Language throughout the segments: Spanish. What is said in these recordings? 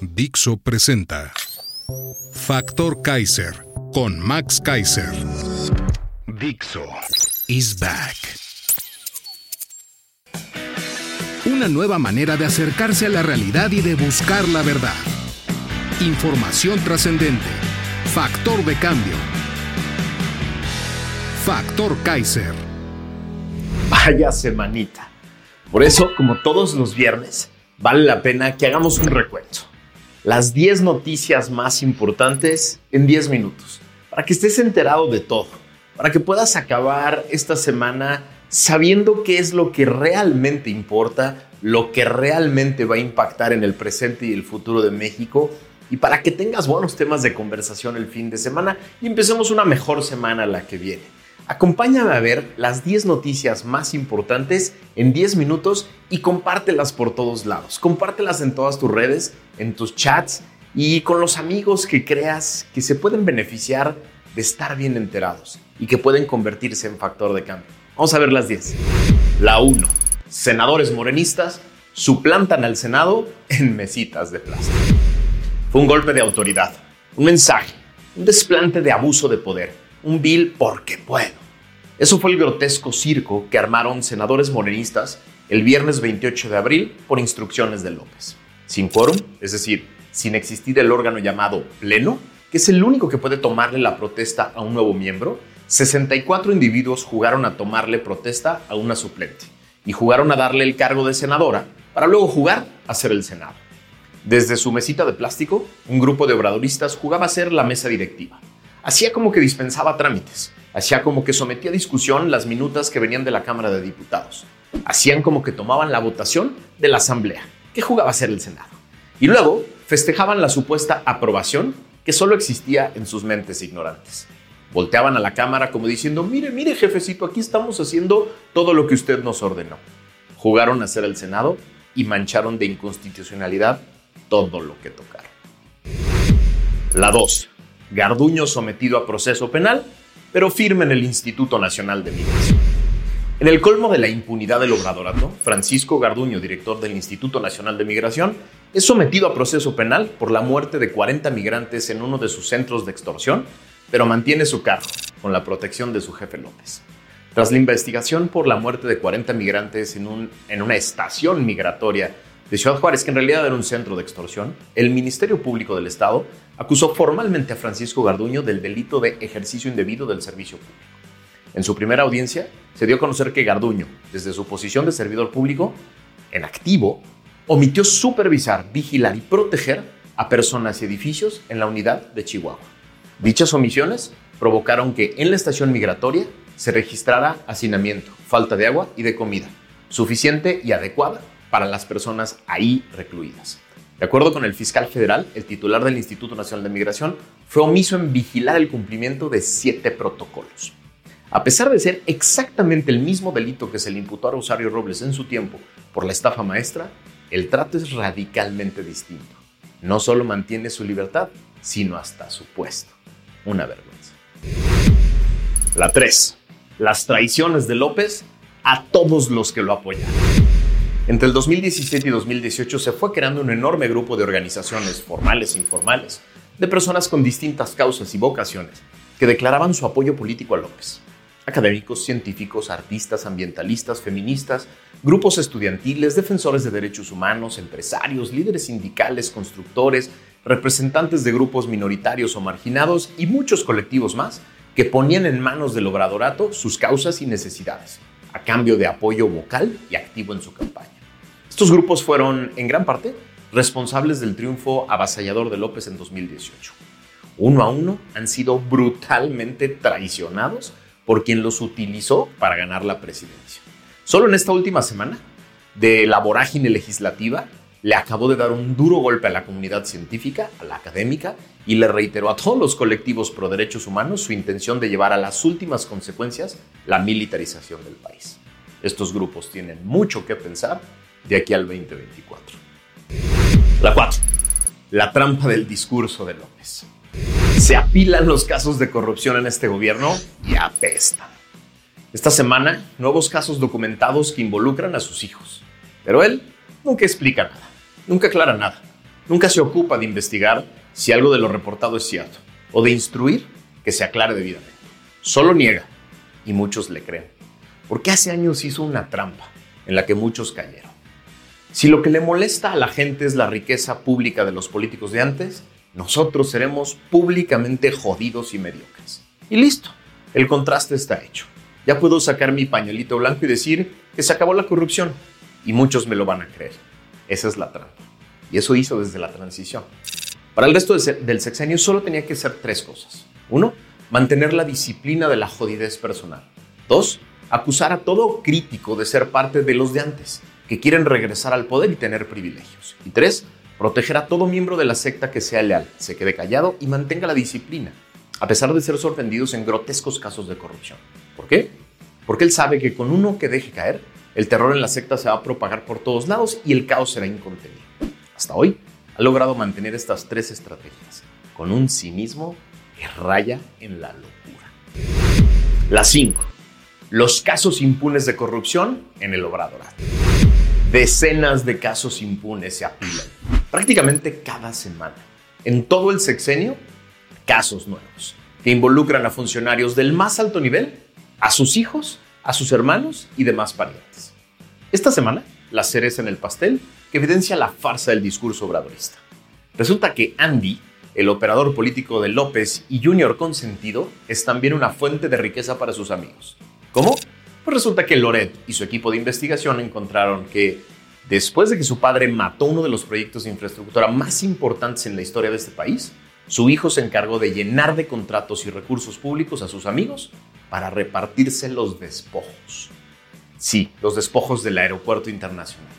Dixo presenta Factor Kaiser con Max Kaiser. Dixo is back. Una nueva manera de acercarse a la realidad y de buscar la verdad. Información trascendente. Factor de cambio. Factor Kaiser. Vaya semanita. Por eso, como todos los viernes, vale la pena que hagamos un recuento. Las 10 noticias más importantes en 10 minutos, para que estés enterado de todo, para que puedas acabar esta semana sabiendo qué es lo que realmente importa, lo que realmente va a impactar en el presente y el futuro de México, y para que tengas buenos temas de conversación el fin de semana y empecemos una mejor semana la que viene. Acompáñame a ver las 10 noticias más importantes en 10 minutos y compártelas por todos lados. Compártelas en todas tus redes, en tus chats y con los amigos que creas que se pueden beneficiar de estar bien enterados y que pueden convertirse en factor de cambio. Vamos a ver las 10. La 1. Senadores morenistas suplantan al Senado en mesitas de plástico. Fue un golpe de autoridad, un mensaje, un desplante de abuso de poder un bill porque puedo. Eso fue el grotesco circo que armaron senadores morenistas el viernes 28 de abril por instrucciones de López. Sin quórum, es decir, sin existir el órgano llamado Pleno, que es el único que puede tomarle la protesta a un nuevo miembro, 64 individuos jugaron a tomarle protesta a una suplente y jugaron a darle el cargo de senadora para luego jugar a ser el Senado. Desde su mesita de plástico, un grupo de obradoristas jugaba a ser la mesa directiva hacía como que dispensaba trámites, hacía como que sometía a discusión las minutas que venían de la Cámara de Diputados, hacían como que tomaban la votación de la Asamblea, que jugaba a ser el Senado, y luego festejaban la supuesta aprobación que solo existía en sus mentes ignorantes. Volteaban a la Cámara como diciendo, mire, mire jefecito, aquí estamos haciendo todo lo que usted nos ordenó. Jugaron a ser el Senado y mancharon de inconstitucionalidad todo lo que tocaron. La 2 Garduño sometido a proceso penal, pero firme en el Instituto Nacional de Migración. En el colmo de la impunidad del obradorato, Francisco Garduño, director del Instituto Nacional de Migración, es sometido a proceso penal por la muerte de 40 migrantes en uno de sus centros de extorsión, pero mantiene su cargo con la protección de su jefe López. Tras la investigación por la muerte de 40 migrantes en, un, en una estación migratoria de Ciudad Juárez, que en realidad era un centro de extorsión, el Ministerio Público del Estado acusó formalmente a Francisco Garduño del delito de ejercicio indebido del servicio público. En su primera audiencia, se dio a conocer que Garduño, desde su posición de servidor público, en activo, omitió supervisar, vigilar y proteger a personas y edificios en la unidad de Chihuahua. Dichas omisiones provocaron que en la estación migratoria se registrara hacinamiento, falta de agua y de comida, suficiente y adecuada para las personas ahí recluidas. De acuerdo con el fiscal federal, el titular del Instituto Nacional de Migración fue omiso en vigilar el cumplimiento de siete protocolos. A pesar de ser exactamente el mismo delito que se le imputó a Rosario Robles en su tiempo por la estafa maestra, el trato es radicalmente distinto. No solo mantiene su libertad, sino hasta su puesto. Una vergüenza. La 3. Las traiciones de López a todos los que lo apoyan. Entre el 2017 y 2018 se fue creando un enorme grupo de organizaciones formales e informales, de personas con distintas causas y vocaciones, que declaraban su apoyo político a López. Académicos, científicos, artistas, ambientalistas, feministas, grupos estudiantiles, defensores de derechos humanos, empresarios, líderes sindicales, constructores, representantes de grupos minoritarios o marginados y muchos colectivos más que ponían en manos del obradorato sus causas y necesidades, a cambio de apoyo vocal y activo en su campaña. Estos grupos fueron, en gran parte, responsables del triunfo avasallador de López en 2018. Uno a uno han sido brutalmente traicionados por quien los utilizó para ganar la presidencia. Solo en esta última semana, de la vorágine legislativa, le acabó de dar un duro golpe a la comunidad científica, a la académica, y le reiteró a todos los colectivos pro derechos humanos su intención de llevar a las últimas consecuencias la militarización del país. Estos grupos tienen mucho que pensar de aquí al 2024. La 4. La trampa del discurso de López. Se apilan los casos de corrupción en este gobierno y apestan. Esta semana, nuevos casos documentados que involucran a sus hijos. Pero él nunca explica nada, nunca aclara nada, nunca se ocupa de investigar si algo de lo reportado es cierto o de instruir que se aclare debidamente. Solo niega y muchos le creen. Porque hace años hizo una trampa en la que muchos cayeron. Si lo que le molesta a la gente es la riqueza pública de los políticos de antes, nosotros seremos públicamente jodidos y mediocres. Y listo, el contraste está hecho. Ya puedo sacar mi pañuelito blanco y decir que se acabó la corrupción y muchos me lo van a creer. Esa es la trampa. Y eso hizo desde la transición. Para el resto del sexenio solo tenía que ser tres cosas. Uno, mantener la disciplina de la jodidez personal. Dos, acusar a todo crítico de ser parte de los de antes, que quieren regresar al poder y tener privilegios. Y tres, proteger a todo miembro de la secta que sea leal, se quede callado y mantenga la disciplina, a pesar de ser sorprendidos en grotescos casos de corrupción. ¿Por qué? Porque él sabe que con uno que deje caer, el terror en la secta se va a propagar por todos lados y el caos será incontenible. Hasta hoy ha logrado mantener estas tres estrategias con un cinismo que raya en la locura. La 5. Los casos impunes de corrupción en el obradorato. Decenas de casos impunes se apilan, prácticamente cada semana. En todo el sexenio, casos nuevos que involucran a funcionarios del más alto nivel, a sus hijos a sus hermanos y demás parientes. Esta semana, la cereza en el pastel que evidencia la farsa del discurso obradorista. Resulta que Andy, el operador político de López y Junior Consentido, es también una fuente de riqueza para sus amigos. ¿Cómo? Pues resulta que Loret y su equipo de investigación encontraron que después de que su padre mató uno de los proyectos de infraestructura más importantes en la historia de este país, su hijo se encargó de llenar de contratos y recursos públicos a sus amigos para repartirse los despojos. Sí, los despojos del aeropuerto internacional.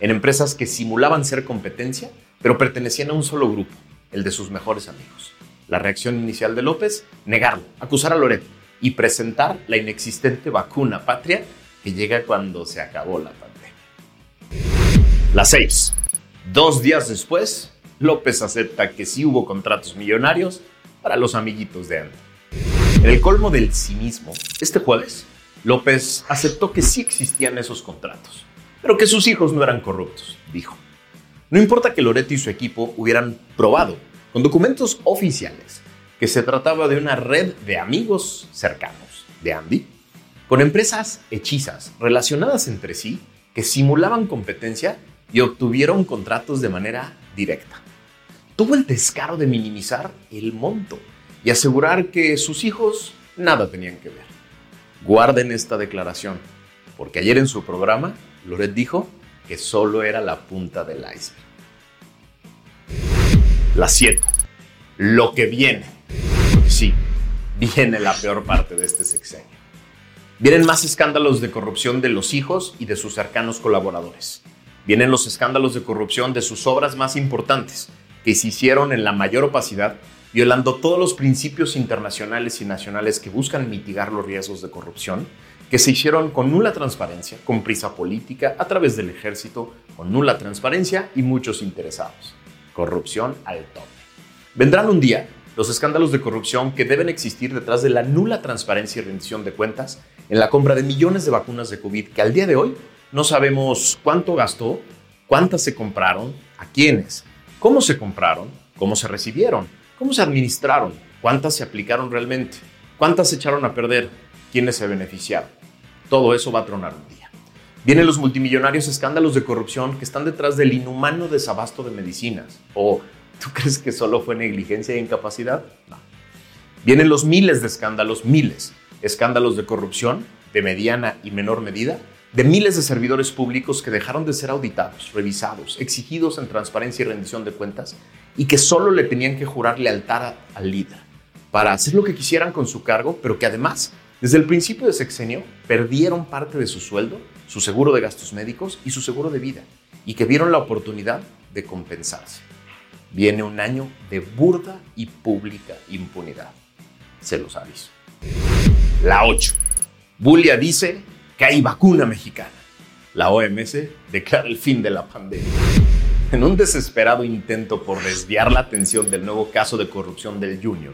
En empresas que simulaban ser competencia, pero pertenecían a un solo grupo, el de sus mejores amigos. La reacción inicial de López, negarlo, acusar a Loret y presentar la inexistente vacuna patria que llega cuando se acabó la pandemia. La 6. Dos días después, López acepta que sí hubo contratos millonarios para los amiguitos de Andy. En el colmo del cinismo, este jueves, López aceptó que sí existían esos contratos, pero que sus hijos no eran corruptos, dijo. No importa que Loreto y su equipo hubieran probado, con documentos oficiales, que se trataba de una red de amigos cercanos de Andy, con empresas hechizas relacionadas entre sí que simulaban competencia y obtuvieron contratos de manera directa tuvo el descaro de minimizar el monto y asegurar que sus hijos nada tenían que ver. Guarden esta declaración, porque ayer en su programa, Loret dijo que solo era la punta del iceberg. La 7. Lo que viene. Viene la peor parte de este sexenio. Vienen más escándalos de corrupción de los hijos y de sus cercanos colaboradores. Vienen los escándalos de corrupción de sus obras más importantes, que se hicieron en la mayor opacidad, violando todos los principios internacionales y nacionales que buscan mitigar los riesgos de corrupción, que se hicieron con nula transparencia, con prisa política, a través del ejército, con nula transparencia y muchos interesados. Corrupción al tope. Vendrán un día los escándalos de corrupción que deben existir detrás de la nula transparencia y rendición de cuentas en la compra de millones de vacunas de COVID que al día de hoy no sabemos cuánto gastó, cuántas se compraron, a quiénes, cómo se compraron, cómo se recibieron, cómo se administraron, cuántas se aplicaron realmente, cuántas se echaron a perder, quiénes se beneficiaron. Todo eso va a tronar un día. Vienen los multimillonarios escándalos de corrupción que están detrás del inhumano desabasto de medicinas. ¿O tú crees que solo fue negligencia e incapacidad? No. Vienen los miles de escándalos, miles, escándalos de corrupción de mediana y menor medida de miles de servidores públicos que dejaron de ser auditados, revisados, exigidos en transparencia y rendición de cuentas y que solo le tenían que jurar lealtad al líder para hacer lo que quisieran con su cargo, pero que además, desde el principio de sexenio, perdieron parte de su sueldo su seguro de gastos médicos y su seguro de vida, y que vieron la oportunidad de compensarse. Viene un año de burda y pública impunidad. Se los aviso. La 8. Bulia dice que hay vacuna mexicana. La OMS declara el fin de la pandemia. En un desesperado intento por desviar la atención del nuevo caso de corrupción del Junior,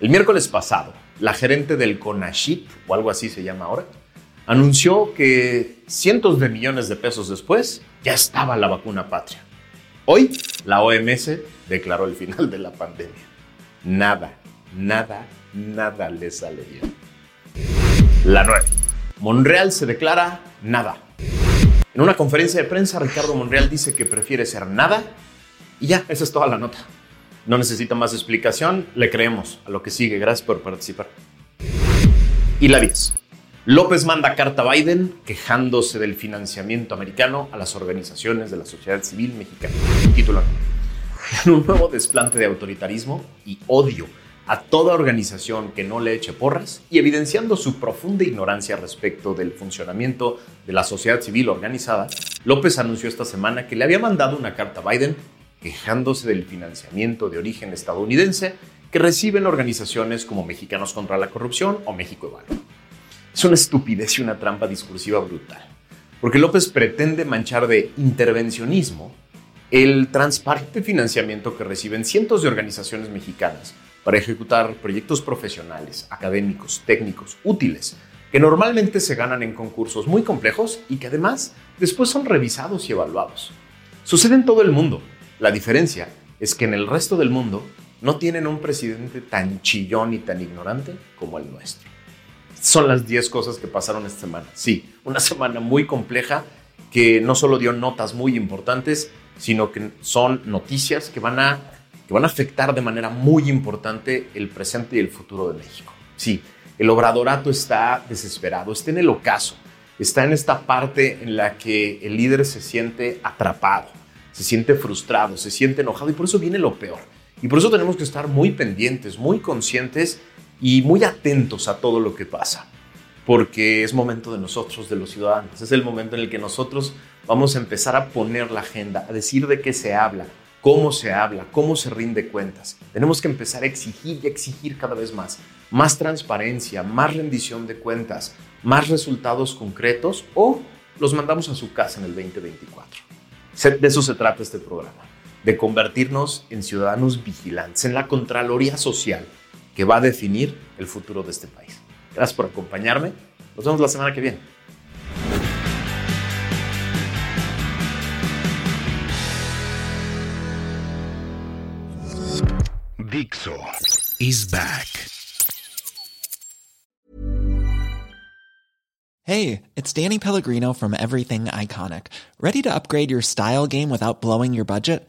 el miércoles pasado, la gerente del CONASHIP, o algo así se llama ahora, anunció que cientos de millones de pesos después ya estaba la vacuna patria. Hoy, la OMS declaró el final de la pandemia. Nada, nada, nada le sale bien. La 9. Monreal se declara nada. En una conferencia de prensa, Ricardo Monreal dice que prefiere ser nada y ya, esa es toda la nota. No necesita más explicación, le creemos a lo que sigue. Gracias por participar. Y la 10. López manda carta a Biden quejándose del financiamiento americano a las organizaciones de la sociedad civil mexicana. Título. En un nuevo desplante de autoritarismo y odio a toda organización que no le eche porras y evidenciando su profunda ignorancia respecto del funcionamiento de la sociedad civil organizada, López anunció esta semana que le había mandado una carta a Biden quejándose del financiamiento de origen estadounidense que reciben organizaciones como Mexicanos contra la Corrupción o México Evalúa. Es una estupidez y una trampa discursiva brutal, porque López pretende manchar de intervencionismo el transparente financiamiento que reciben cientos de organizaciones mexicanas para ejecutar proyectos profesionales, académicos, técnicos, útiles, que normalmente se ganan en concursos muy complejos y que además después son revisados y evaluados. Sucede en todo el mundo. La diferencia es que en el resto del mundo no tienen un presidente tan chillón y tan ignorante como el nuestro. Son las 10 cosas que pasaron esta semana. Sí, una semana muy compleja que no solo dio notas muy importantes, sino que son noticias que van a que van a afectar de manera muy importante el presente y el futuro de México. Sí, el obradorato está desesperado, está en el ocaso, está en esta parte en la que el líder se siente atrapado, se siente frustrado, se siente enojado y por eso viene lo peor. Y por eso tenemos que estar muy pendientes, muy conscientes y muy atentos a todo lo que pasa, porque es momento de nosotros, de los ciudadanos, es el momento en el que nosotros vamos a empezar a poner la agenda, a decir de qué se habla, cómo se habla, cómo se rinde cuentas. Tenemos que empezar a exigir y exigir cada vez más. Más transparencia, más rendición de cuentas, más resultados concretos o los mandamos a su casa en el 2024. De eso se trata este programa, de convertirnos en ciudadanos vigilantes, en la Contraloría Social que va a definir el futuro de este país. Gracias por acompañarme. Nos vemos la semana que viene. Dixo is back. Hey, it's Danny Pellegrino from Everything Iconic. Ready to upgrade your style game without blowing your budget?